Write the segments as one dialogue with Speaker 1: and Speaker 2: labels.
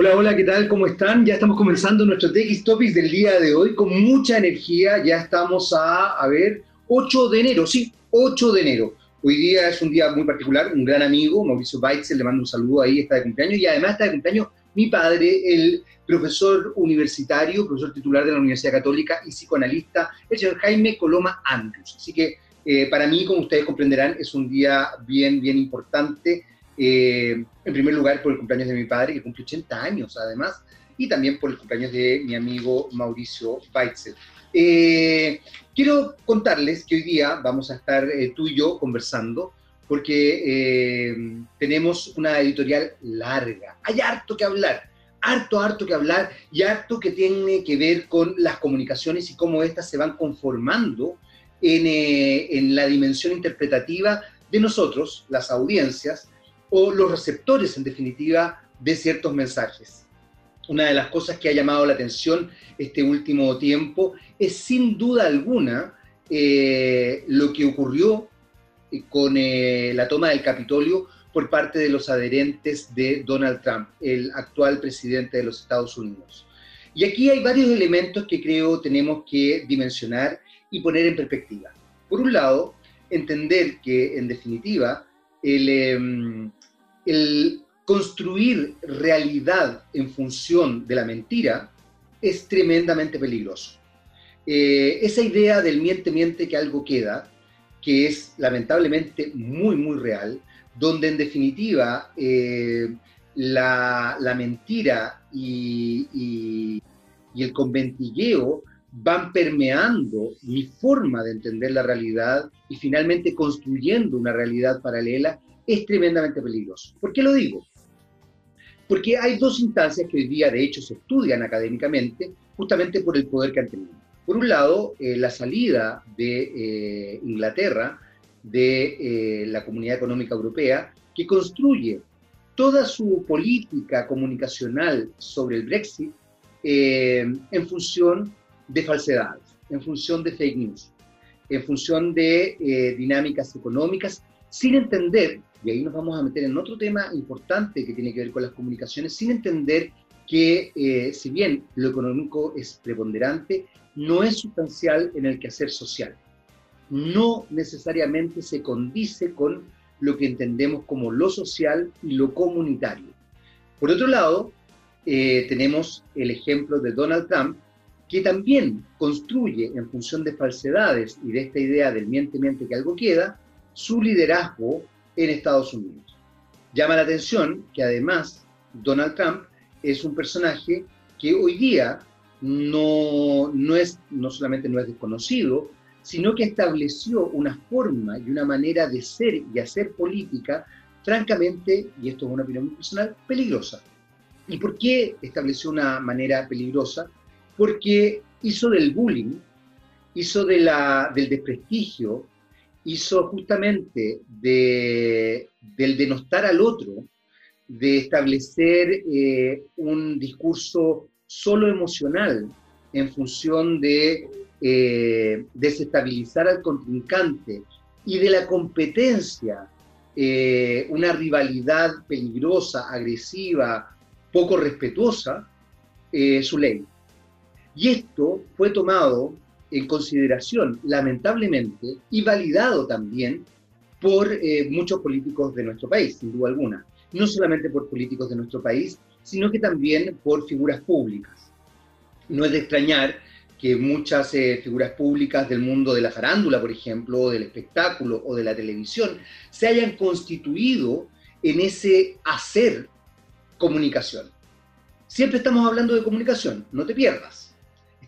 Speaker 1: Hola, hola, ¿qué tal? ¿Cómo están? Ya estamos comenzando nuestro TX Topics del día de hoy con mucha energía. Ya estamos a, a ver, 8 de enero, sí, 8 de enero. Hoy día es un día muy particular, un gran amigo, Mauricio Weitzel, le mando un saludo ahí, está de cumpleaños, y además está de cumpleaños mi padre, el profesor universitario, profesor titular de la Universidad Católica y psicoanalista, el señor Jaime Coloma Andrews. Así que eh, para mí, como ustedes comprenderán, es un día bien, bien importante. Eh, en primer lugar, por el cumpleaños de mi padre, que cumple 80 años además, y también por el cumpleaños de mi amigo Mauricio Weitzel. Eh, quiero contarles que hoy día vamos a estar eh, tú y yo conversando porque eh, tenemos una editorial larga. Hay harto que hablar, harto, harto que hablar y harto que tiene que ver con las comunicaciones y cómo éstas se van conformando en, en la dimensión interpretativa de nosotros, las audiencias, o los receptores, en definitiva, de ciertos mensajes una de las cosas que ha llamado la atención este último tiempo es sin duda alguna eh, lo que ocurrió eh, con eh, la toma del Capitolio por parte de los adherentes de Donald Trump, el actual presidente de los Estados Unidos. Y aquí hay varios elementos que creo tenemos que dimensionar y poner en perspectiva. Por un lado, entender que en definitiva el, em, el construir realidad en función de la mentira es tremendamente peligroso. Eh, esa idea del miente, miente que algo queda, que es lamentablemente muy, muy real, donde en definitiva eh, la, mentira y, y el conventilleo van permeando mi forma de entender la realidad y finalmente construyendo una realidad paralela, es tremendamente peligroso. ¿Por qué lo digo? Porque hay dos instancias que hoy día de hecho se estudian académicamente justamente por el poder que han tenido. Por un lado, eh, la salida de eh, Inglaterra de eh, la Comunidad Económica Europea, que construye toda su política comunicacional sobre el Brexit en función de falsedades, en función de fake news, en función de dinámicas económicas, sin entender y ahí nos vamos a meter en otro tema importante que tiene que ver con las comunicaciones, sin entender que eh, si bien lo económico es preponderante, no es sustancial en el quehacer social. No necesariamente se condice con lo que entendemos como lo social y lo comunitario. Por otro lado, eh, tenemos el ejemplo de Donald Trump, que también construye en función de falsedades y de esta idea del miente, miente que algo queda, su liderazgo en Estados Unidos. Llama la atención que además Donald Trump es un personaje que hoy día no, no, es, no solamente no es desconocido, sino que estableció una forma y una manera de ser y hacer política, francamente, y esto es una opinión personal, peligrosa. ¿Y por qué estableció una manera peligrosa? Porque hizo del bullying, hizo de la, del desprestigio, hizo justamente de, del denostar al otro, de establecer eh, un discurso solo emocional en función de eh, desestabilizar al contrincante y de la competencia, eh, una rivalidad peligrosa, agresiva, poco respetuosa, su ley. Y esto fue tomado en consideración, lamentablemente, y validado también por eh, muchos políticos de nuestro país, sin duda alguna. No solamente por políticos de nuestro país, sino que también por figuras públicas. No es de extrañar que muchas eh, figuras públicas del mundo de la farándula, por ejemplo, o del espectáculo o de la televisión, se hayan constituido en ese hacer comunicación. Siempre estamos hablando de comunicación, no te pierdas.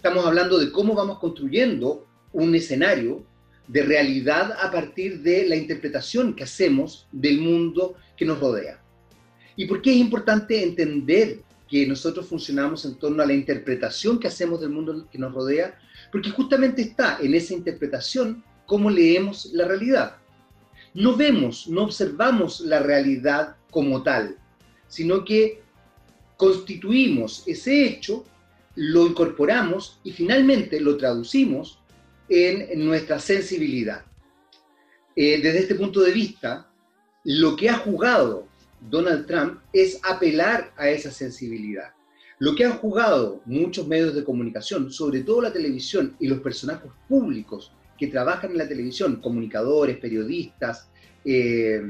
Speaker 1: Estamos hablando de cómo vamos construyendo un escenario de realidad a partir de la interpretación que hacemos del mundo que nos rodea. ¿Y por qué es importante entender que nosotros funcionamos en torno a la interpretación que hacemos del mundo que nos rodea? Porque justamente está en esa interpretación cómo leemos la realidad. No vemos, no observamos la realidad como tal, sino que constituimos ese hecho lo incorporamos y finalmente lo traducimos en nuestra sensibilidad. Eh, desde este punto de vista, lo que ha jugado Donald Trump es apelar a esa sensibilidad. Lo que han jugado muchos medios de comunicación, sobre todo la televisión y los personajes públicos que trabajan en la televisión, comunicadores, periodistas, eh,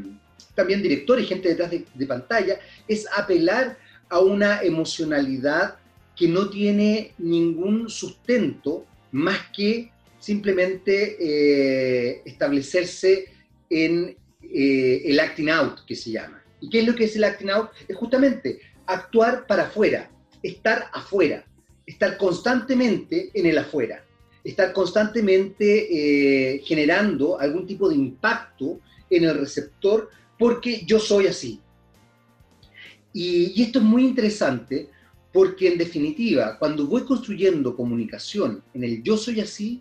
Speaker 1: también directores, gente detrás de, pantalla, es apelar a una emocionalidad que no tiene ningún sustento más que simplemente eh, establecerse en eh, el acting out, que se llama. ¿Y qué es lo que es el acting out? Es justamente actuar para afuera, estar afuera, estar constantemente en el afuera, estar constantemente eh, generando algún tipo de impacto en el receptor porque yo soy así. Y, esto es muy interesante porque en definitiva, cuando voy construyendo comunicación en el yo soy así,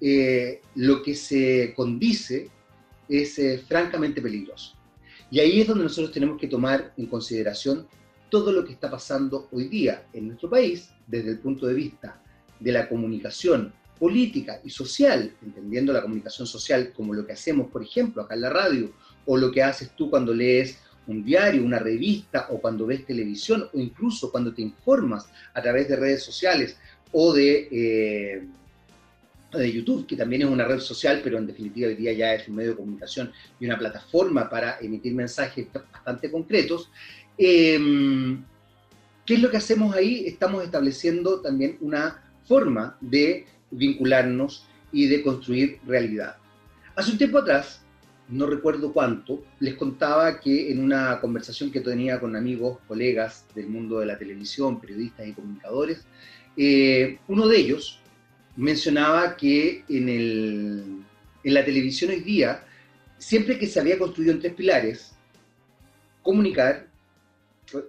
Speaker 1: eh, lo que se condice es eh, francamente peligroso. Y ahí es donde nosotros tenemos que tomar en consideración todo lo que está pasando hoy día en nuestro país desde el punto de vista de la comunicación política y social, entendiendo la comunicación social como lo que hacemos, por ejemplo, acá en la radio, o lo que haces tú cuando lees un diario, una revista, o cuando ves televisión, o incluso cuando te informas a través de redes sociales o de, eh, de YouTube, que también es una red social, pero en definitiva hoy día ya es un medio de comunicación y una plataforma para emitir mensajes bastante concretos, Em, ¿Qué es lo que hacemos ahí? Estamos estableciendo también una forma de vincularnos y de construir realidad. Hace un tiempo atrás, no recuerdo cuánto, les contaba que en una conversación que tenía con amigos, colegas del mundo de la televisión, periodistas y comunicadores, eh, uno de ellos mencionaba que en, en la televisión hoy día, siempre que se había construido en tres pilares, comunicar,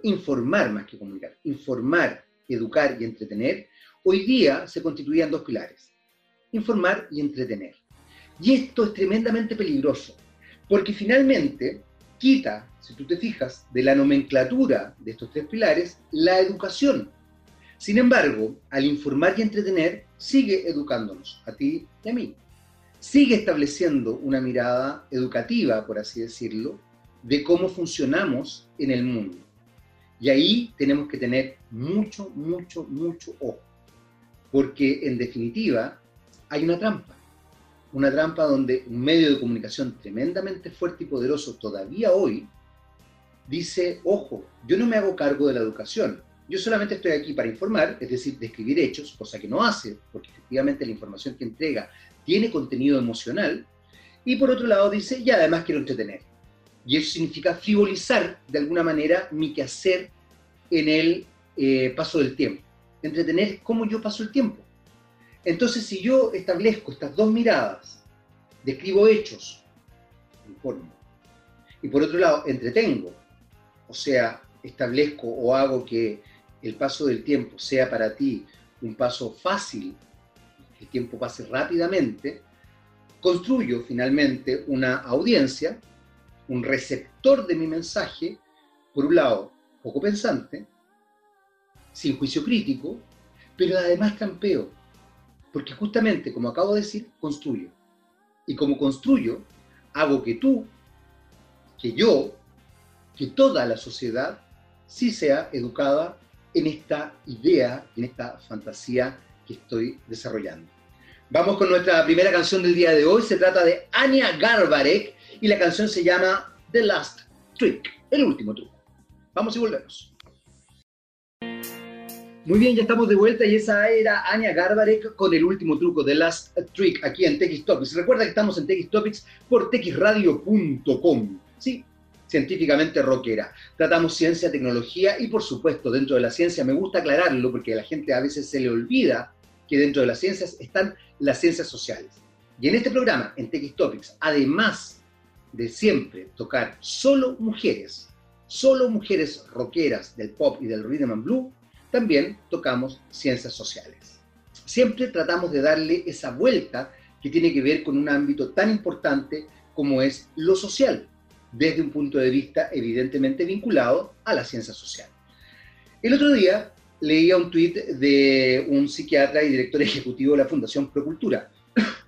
Speaker 1: informar más que comunicar, informar, educar y entretener, hoy día se constituían dos pilares, informar y entretener. Y esto es tremendamente peligroso, porque finalmente quita, si tú te fijas, de la nomenclatura de estos tres pilares, la educación. Sin embargo, al informar y entretener, sigue educándonos, a ti y a mí. Sigue estableciendo una mirada educativa, por así decirlo, de cómo funcionamos en el mundo. Y ahí tenemos que tener mucho, mucho, mucho ojo, porque en definitiva hay una trampa, una trampa donde un medio de comunicación tremendamente fuerte y poderoso todavía hoy dice, ojo, yo no me hago cargo de la educación, yo solamente estoy aquí para informar, es decir, describir hechos, cosa que no hace, porque efectivamente la información que entrega tiene contenido emocional, y por otro lado dice, y además quiero entretener. Y eso significa frivolizar de alguna manera mi quehacer en el eh, paso del tiempo. Entretener cómo yo paso el tiempo. Entonces, si yo establezco estas dos miradas, describo hechos, informo, y por otro lado, entretengo, o sea, establezco o hago que el paso del tiempo sea para ti un paso fácil, que el tiempo pase rápidamente, construyo finalmente una audiencia un receptor de mi mensaje, por un lado, poco pensante, sin juicio crítico, pero además campeo, porque justamente, como acabo de decir, construyo. Y como construyo, hago que tú, que yo, que toda la sociedad sí sea educada en esta idea, en esta fantasía que estoy desarrollando. Vamos con nuestra primera canción del día de hoy. Se trata de Anya Garbarek y la canción se llama The Last Trick, el último truco. Vamos y volvemos. Muy bien, ya estamos de vuelta y esa era Anya Garbarek con el último truco, The Last Trick, aquí en TX Topics. Recuerda que estamos en TX Topics por texradio.com. Sí, científicamente rockera. Tratamos ciencia, tecnología y por supuesto dentro de la ciencia, me gusta aclararlo porque a la gente a veces se le olvida que dentro de las ciencias están las ciencias sociales. Y en este programa, en TX Topics, además de siempre tocar solo mujeres, solo mujeres rockeras del pop y del rhythm and blues, también tocamos ciencias sociales. Siempre tratamos de darle esa vuelta que tiene que ver con un ámbito tan importante como es lo social, desde un punto de vista evidentemente vinculado a la ciencia social. El otro día leía un tuit de un psiquiatra y director ejecutivo de la Fundación Procultura.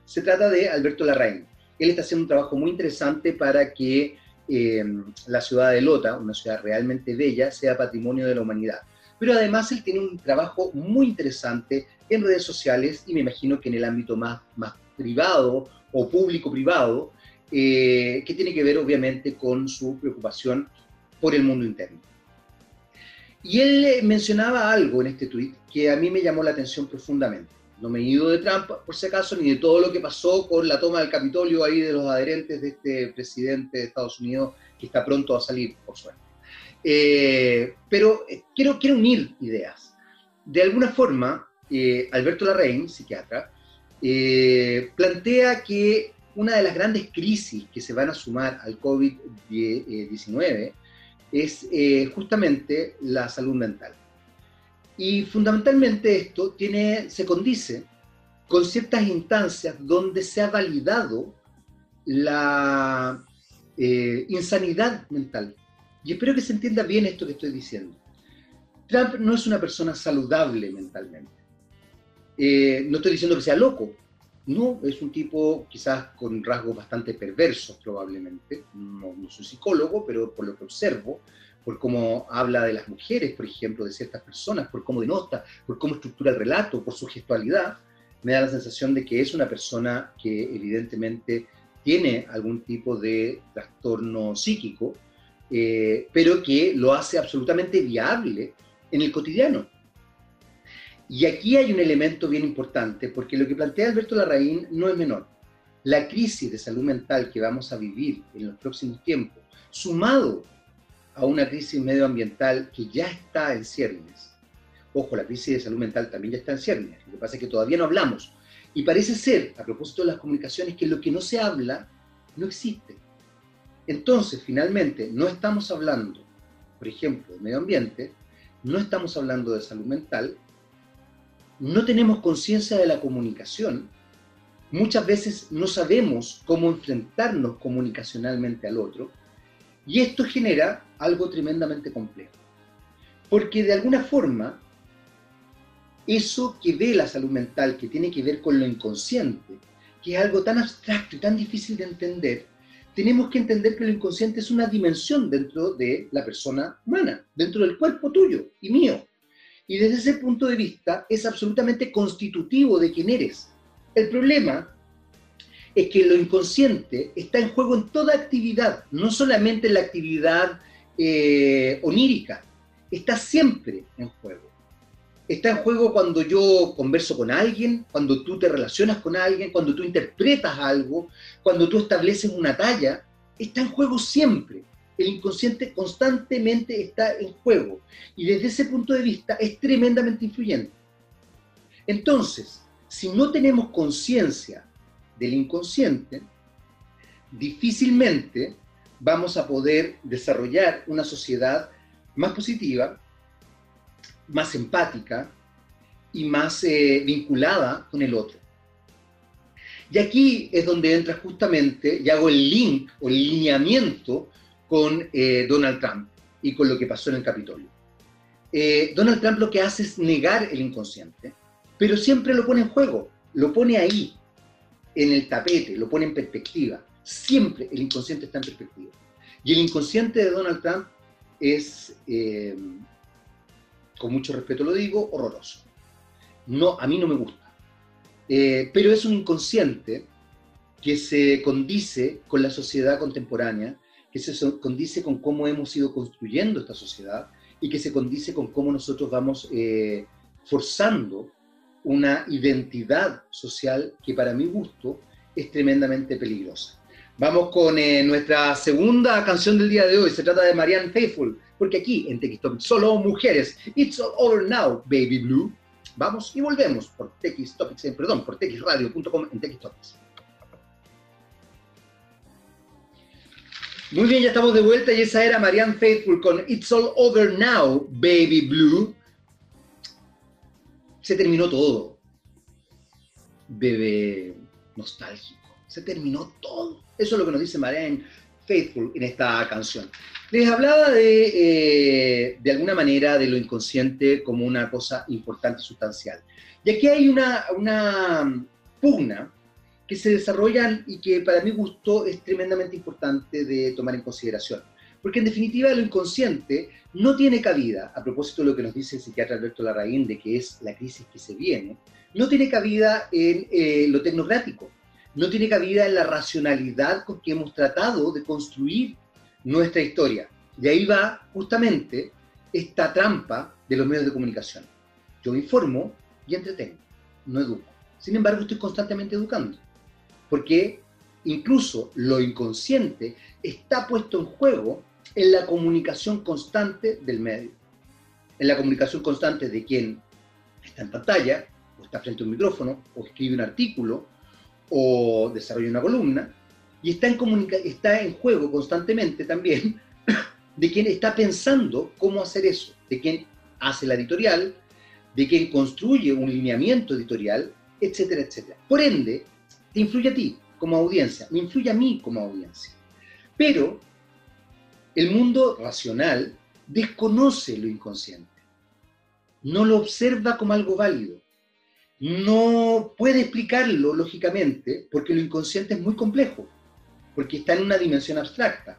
Speaker 1: Se trata de Alberto Larraín él está haciendo un trabajo muy interesante para que eh, la ciudad de Lota, una ciudad realmente bella, sea patrimonio de la humanidad. Pero además él tiene un trabajo muy interesante en redes sociales y me imagino que en el ámbito más, más privado o público-privado, eh, que tiene que ver obviamente con su preocupación por el mundo interno. Y él mencionaba algo en este tuit que a mí me llamó la atención profundamente. No me he ido de Trump, por si acaso, ni de todo lo que pasó con la toma del Capitolio ahí de los adherentes de este presidente de Estados Unidos que está pronto a salir, por suerte. Eh, pero eh, quiero, quiero unir ideas. De alguna forma, eh, Alberto Larraín, psiquiatra, plantea que una de las grandes crisis que se van a sumar al COVID-19 es justamente la salud mental. Y fundamentalmente esto tiene, se condice con ciertas instancias donde se ha validado la eh, insanidad mental. Y espero que se entienda bien esto que estoy diciendo. Trump no es una persona saludable mentalmente. Eh, no estoy diciendo que sea loco, no, es un tipo quizás con rasgos bastante perversos probablemente. No, no soy psicólogo, pero por lo que observo, por cómo habla de las mujeres, por ejemplo, de ciertas personas, por cómo denota, por cómo estructura el relato, por su gestualidad, me da la sensación de que es una persona que evidentemente tiene algún tipo de trastorno psíquico, eh, pero que lo hace absolutamente viable en el cotidiano. Y aquí hay un elemento bien importante, porque lo que plantea Alberto Larraín no es menor. La crisis de salud mental que vamos a vivir en los próximos tiempos, sumado a una crisis medioambiental que ya está en ciernes. Ojo, la crisis de salud mental también ya está en ciernes. Lo que pasa es que todavía no hablamos. Y parece ser, a propósito de las comunicaciones, que lo que no se habla no existe. Entonces, finalmente, no estamos hablando, por ejemplo, de medio ambiente, no estamos hablando de salud mental, no tenemos conciencia de la comunicación, muchas veces no sabemos cómo enfrentarnos comunicacionalmente al otro, y esto genera algo tremendamente complejo. Porque de alguna forma, eso que ve la salud mental, que tiene que ver con lo inconsciente, que es algo tan abstracto y tan difícil de entender, tenemos que entender que lo inconsciente es una dimensión dentro de la persona humana, dentro del cuerpo tuyo y mío. Y desde ese punto de vista es absolutamente constitutivo de quién eres. El problema es que lo inconsciente está en juego en toda actividad, no solamente en la actividad eh, onírica, está siempre en juego. Está en juego cuando yo converso con alguien, cuando tú te relacionas con alguien, cuando tú interpretas algo, cuando tú estableces una talla, está en juego siempre. El inconsciente constantemente está en juego y desde ese punto de vista es tremendamente influyente. Entonces, si no tenemos conciencia del inconsciente, difícilmente vamos a poder desarrollar una sociedad más positiva, más empática y más eh, vinculada con el otro. Y aquí es donde entra justamente, y hago el link o el lineamiento con eh, Donald Trump y con lo que pasó en el Capitolio. Eh, Donald Trump lo que hace es negar el inconsciente, pero siempre lo pone en juego, lo pone ahí, en el tapete, lo pone en perspectiva. Siempre el inconsciente está en perspectiva. Y el inconsciente de Donald Trump es, con mucho respeto lo digo, horroroso. No, a mí no me gusta. Eh, pero es un inconsciente que se condice con la sociedad contemporánea, que se condice con cómo hemos ido construyendo esta sociedad y que se condice con cómo nosotros vamos eh, forzando una identidad social que para mi gusto es tremendamente peligrosa. Vamos con eh, nuestra segunda canción del día de hoy. Se trata de Marianne Faithful, porque aquí en TX solo mujeres. It's all over now, baby blue. Vamos y volvemos por TX Topics, eh, perdón, por txradio.com en TX Topics. Muy bien, ya estamos de vuelta y esa era Marianne Faithful con It's all over now, baby blue se terminó todo. Bebé nostálgico. Se terminó todo. Eso es lo que nos dice Marianne Faithful en esta canción. Les hablaba de, eh, de alguna manera, de lo inconsciente como una cosa importante y sustancial. Y aquí hay una, una pugna que se desarrollan y que para mi gusto es tremendamente importante de tomar en consideración. Porque en definitiva lo inconsciente no tiene cabida, a propósito de lo que nos dice el psiquiatra Alberto Larraín de que es la crisis que se viene, no tiene cabida en eh, lo tecnocrático, no tiene cabida en la racionalidad con que hemos tratado de construir nuestra historia. De ahí va justamente esta trampa de los medios de comunicación. Yo informo y entretengo, no educo. Sin embargo, estoy constantemente educando, porque incluso lo inconsciente está puesto en juego en la comunicación constante del medio, en la comunicación constante de quien está en pantalla, o está frente a un micrófono, o escribe un artículo, o desarrolla una columna, y está en, está en juego constantemente también de quien está pensando cómo hacer eso, de quien hace la editorial, de quien construye un lineamiento editorial, etcétera, etcétera. Por ende, te influye a ti como audiencia, me influye a mí como audiencia. Pero el mundo racional desconoce lo inconsciente, no lo observa como algo válido, no puede explicarlo lógicamente porque lo inconsciente es muy complejo, porque está en una dimensión abstracta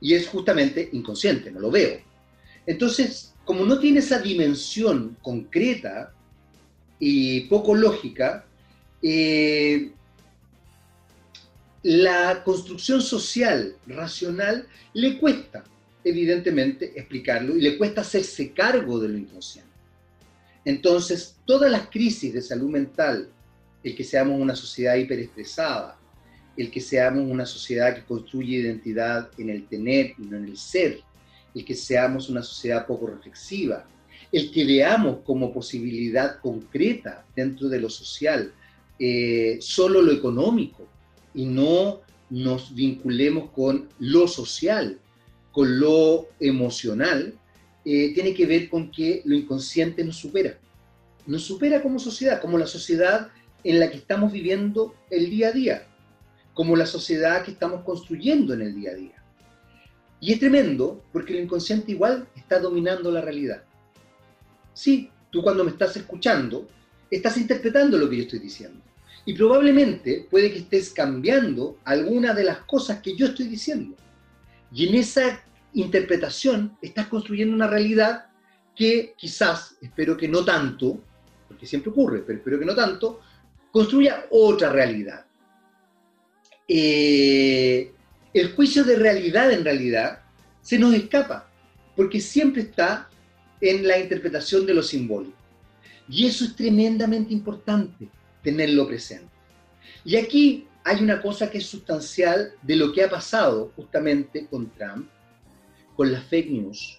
Speaker 1: y es justamente inconsciente, no lo veo. Entonces, como no tiene esa dimensión concreta y poco lógica, eh, la construcción social, racional, le cuesta, evidentemente, explicarlo y le cuesta hacerse cargo de lo inconsciente. Entonces, todas las crisis de salud mental, el que seamos una sociedad hiperestresada, el que seamos una sociedad que construye identidad en el tener y no en el ser, el que seamos una sociedad poco reflexiva, el que veamos como posibilidad concreta dentro de lo social eh, solo lo económico y no nos vinculemos con lo social, con lo emocional, eh, tiene que ver con que lo inconsciente nos supera. Nos supera como sociedad, como la sociedad en la que estamos viviendo el día a día como la sociedad que estamos construyendo en el día a día. Y es tremendo porque el inconsciente igual está dominando la realidad. Sí, tú cuando me estás escuchando, estás interpretando lo que yo estoy diciendo. Y probablemente puede que estés cambiando algunas de las cosas que yo estoy diciendo. Y en esa interpretación estás construyendo una realidad que quizás, espero que no tanto, porque siempre ocurre, pero espero que no tanto, construya otra realidad. Eh, el juicio de realidad en realidad se nos escapa, porque siempre está en la interpretación de lo simbólico. Y eso es tremendamente importante, tenerlo presente. Y aquí hay una cosa que es sustancial de lo que ha pasado justamente con Trump, con las fake news,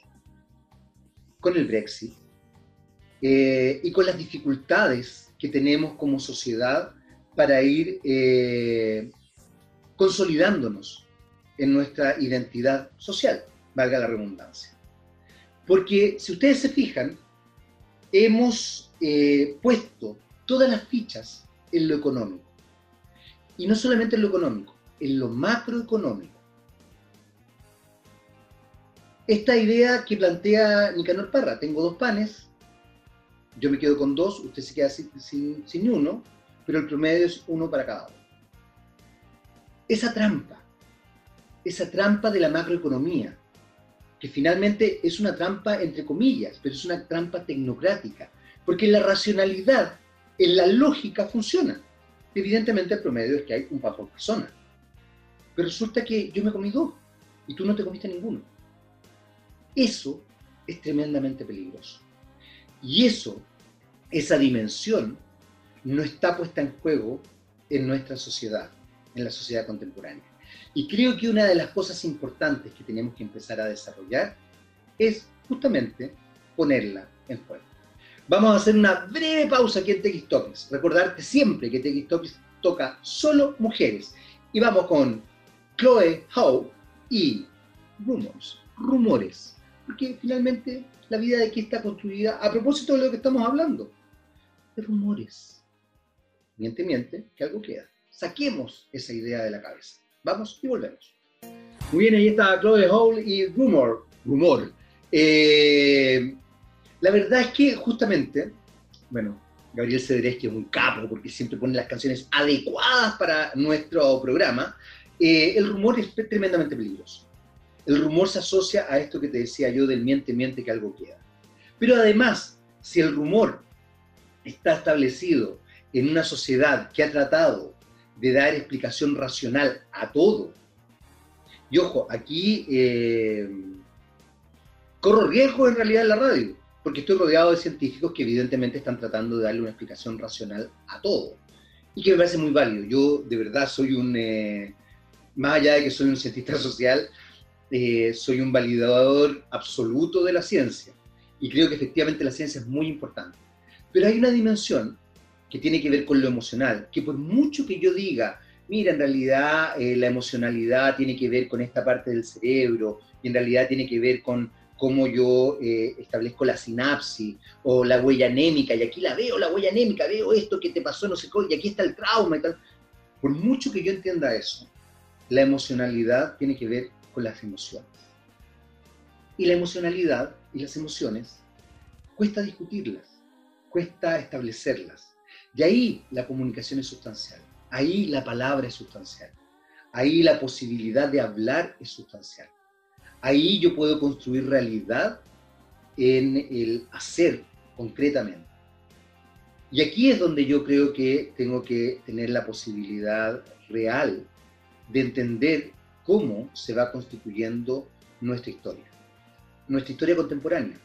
Speaker 1: con el Brexit eh, y con las dificultades que tenemos como sociedad para ir eh, consolidándonos en nuestra identidad social, valga la redundancia. Porque si ustedes se fijan, hemos eh, puesto todas las fichas en lo económico. Y no solamente en lo económico, en lo macroeconómico. Esta idea que plantea Nicanor Parra, tengo dos panes, yo me quedo con dos, usted se queda sin, sin uno, pero el promedio es uno para cada uno esa trampa, esa trampa de la macroeconomía, que finalmente es una trampa entre comillas, pero es una trampa tecnocrática, porque la racionalidad, en la lógica funciona. Evidentemente el promedio es que hay un par por persona, pero resulta que yo me comí dos y tú no te comiste ninguno. Eso es tremendamente peligroso. Y eso, esa dimensión, no está puesta en juego en nuestra sociedad en la sociedad contemporánea. Y creo que una de las cosas importantes que tenemos que empezar a desarrollar es justamente ponerla en juego. Vamos a hacer una breve pausa aquí en TX Topics. Recordarte siempre que TX Topics toca solo mujeres. Y vamos con Chloe Howe y Rumors, rumores. Porque finalmente la vida de aquí está construida a propósito de lo que estamos hablando. De rumores. Miente, miente, que algo queda saquemos esa idea de la cabeza. Vamos y volvemos. Muy bien, ahí está Chloe Hall y Rumor. Rumor. Eh, la verdad es que justamente, bueno, Gabriel Cedrés, que es un capo, porque siempre pone las canciones adecuadas para nuestro programa, eh, el rumor es tremendamente peligroso. El rumor se asocia a esto que te decía yo del miente, miente que algo queda. Pero además, si el rumor está establecido en una sociedad que ha tratado de dar explicación racional a todo, y ojo, aquí eh, corro riesgo en realidad en la radio, porque estoy rodeado de científicos que evidentemente están tratando de darle una explicación racional a todo, y que me parece muy válido. Yo de verdad soy un, eh, más allá de que soy un cientista social, eh, soy un validador absoluto de la ciencia, y creo que efectivamente la ciencia es muy importante. Pero hay una dimensión que tiene que ver con lo emocional, que por mucho que yo diga, mira, en realidad eh, la emocionalidad tiene que ver con esta parte del cerebro, y en realidad tiene que ver con cómo yo eh, establezco la sinapsis o la huella anémica, y aquí la veo, la huella anémica, veo esto que te pasó, no sé cómo, y aquí está el trauma y tal. Por mucho que yo entienda eso, la emocionalidad tiene que ver con las emociones. Y la emocionalidad y las emociones cuesta discutirlas, cuesta establecerlas. Y ahí la comunicación es sustancial, ahí la palabra es sustancial, ahí la posibilidad de hablar es sustancial. Ahí yo puedo construir realidad en el hacer concretamente. Y aquí es donde yo creo que tengo que tener la posibilidad real de entender cómo se va constituyendo nuestra historia, nuestra historia contemporánea.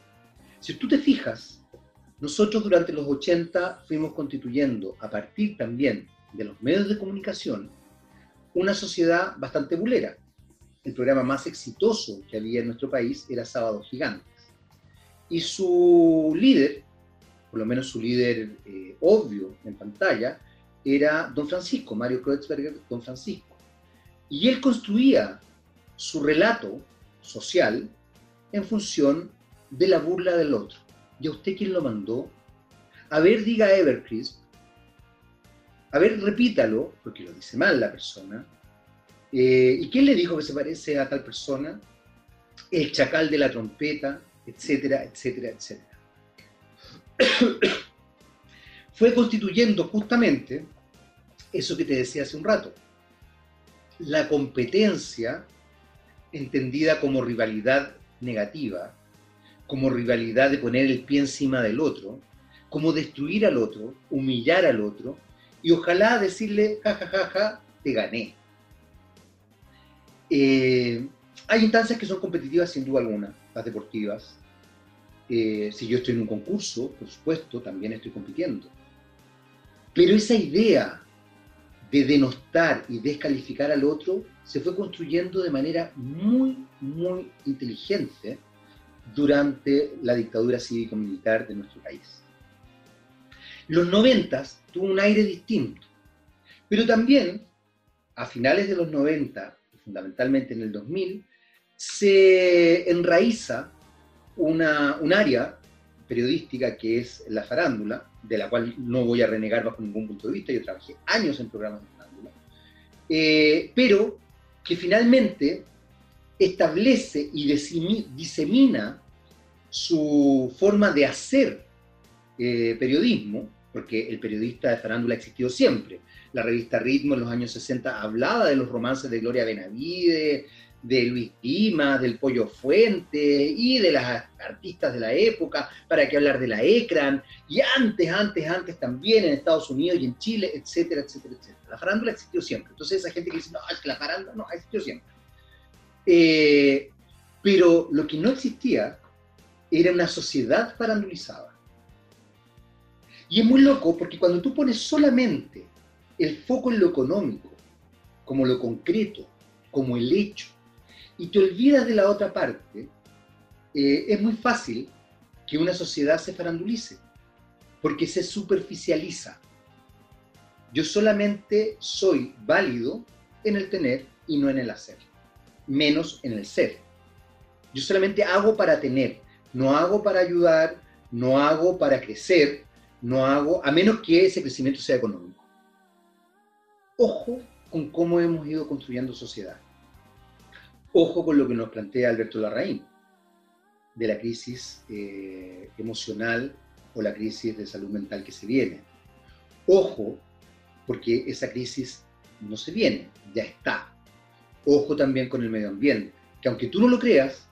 Speaker 1: Si tú te fijas, nosotros durante los 80 fuimos constituyendo, a partir también de los medios de comunicación, una sociedad bastante bulera el programa más exitoso que había en nuestro país era Sábado Gigantes. Y su líder, por lo menos su líder eh, obvio en pantalla, era Don Francisco, Mario Kreutzberger, Don Francisco. Y él construía su relato social en función de la burla del otro. ¿Y a usted quién lo mandó? A ver, diga Evercrisp. A ver, repítalo, porque lo dice mal la persona. Eh, ¿Y quién le dijo que se parece a tal persona? El chacal de la trompeta, etcétera, etcétera, etcétera. Fue constituyendo justamente eso que te decía hace un rato, la competencia entendida como rivalidad negativa, como rivalidad de poner el pie encima del otro, como destruir al otro, humillar al otro, y ojalá decirle, ja, ja, ja, ja, te gané. Eh, hay instancias que son competitivas sin duda alguna, las deportivas. Eh, si yo estoy en un concurso, por supuesto, también estoy compitiendo. Pero esa idea de denostar y descalificar al otro se fue construyendo de manera muy, muy inteligente durante la dictadura cívico-militar de nuestro país. Los noventas tuvo un aire distinto, pero también a finales de los 90 fundamentalmente en el 2000, se enraiza una, un área periodística que es la farándula, de la cual no voy a renegar bajo ningún punto de vista, yo trabajé años en programas de farándula, eh, pero que finalmente establece y disemina su forma de hacer eh, periodismo, porque el periodista de farándula ha existido siempre, la revista Ritmo en los años 60 hablaba de los romances de Gloria Benavide, de Luis Dimas, del Pollo Fuente y de las artistas de la época, para que hablar de la ECRAN, y antes, antes, antes también en Estados Unidos y en Chile, etcétera, etcétera, etcétera. La farándula existió siempre. Entonces esa gente que dice, no, es que la farándula no, existió siempre. Eh, pero lo que no existía era una sociedad farandulizada. Y es muy loco porque cuando tú pones solamente el foco en lo económico, como lo concreto, como el hecho, y te olvidas de la otra parte, eh, es muy fácil que una sociedad se farandulice, porque se superficializa. Yo solamente soy válido en el tener y no en el hacer, menos en el ser. Yo solamente hago para tener, no hago para ayudar, no hago para crecer, no hago, a menos que ese crecimiento sea económico ojo con cómo hemos ido construyendo sociedad. Ojo con lo que nos plantea Alberto Larraín, de la crisis eh, emocional o la crisis de salud mental que se viene. Ojo, porque esa crisis no se viene, ya está. Ojo también con el medio ambiente, que aunque tú no lo creas,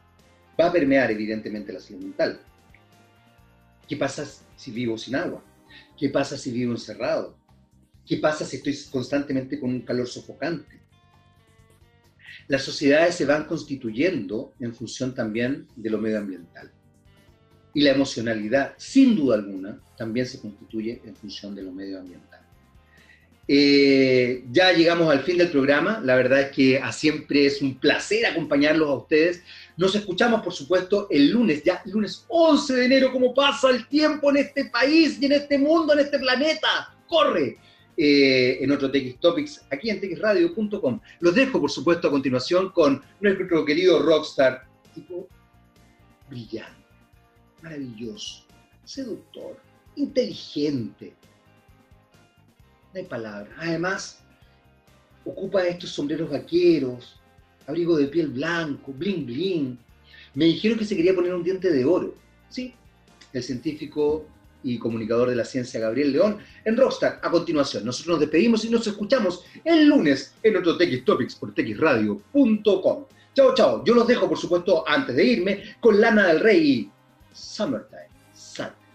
Speaker 1: va a permear evidentemente la salud mental. ¿Qué pasa si vivo sin agua? ¿Qué pasa si vivo encerrado? ¿Qué pasa si estoy constantemente con un calor sofocante? Las sociedades se van constituyendo en función también de lo medioambiental. Y la emocionalidad, sin duda alguna, también se constituye en función de lo medioambiental. Eh, ya llegamos al fin del programa. La verdad es que siempre es un placer acompañarlos a ustedes. Nos escuchamos, por supuesto, el lunes, ya lunes 11 de enero. ¿Cómo pasa el tiempo en este país y en este mundo, en este planeta? ¡Corre! Eh, en otro TX Topics, aquí en txradio.com. Los dejo, por supuesto, a continuación con nuestro querido rockstar, tipo brillante, maravilloso, seductor, inteligente, no hay palabra. Además, ocupa estos sombreros vaqueros, abrigo de piel blanco, bling bling. Me dijeron que se quería poner un diente de oro. Sí, el científico y comunicador de la ciencia Gabriel León en Rockstar. A continuación, nosotros nos despedimos y nos escuchamos el lunes en otro TX Topics por txradio.com. Chao, chao. Yo los dejo, por supuesto, antes de irme, con Lana del Rey y Summertime chao.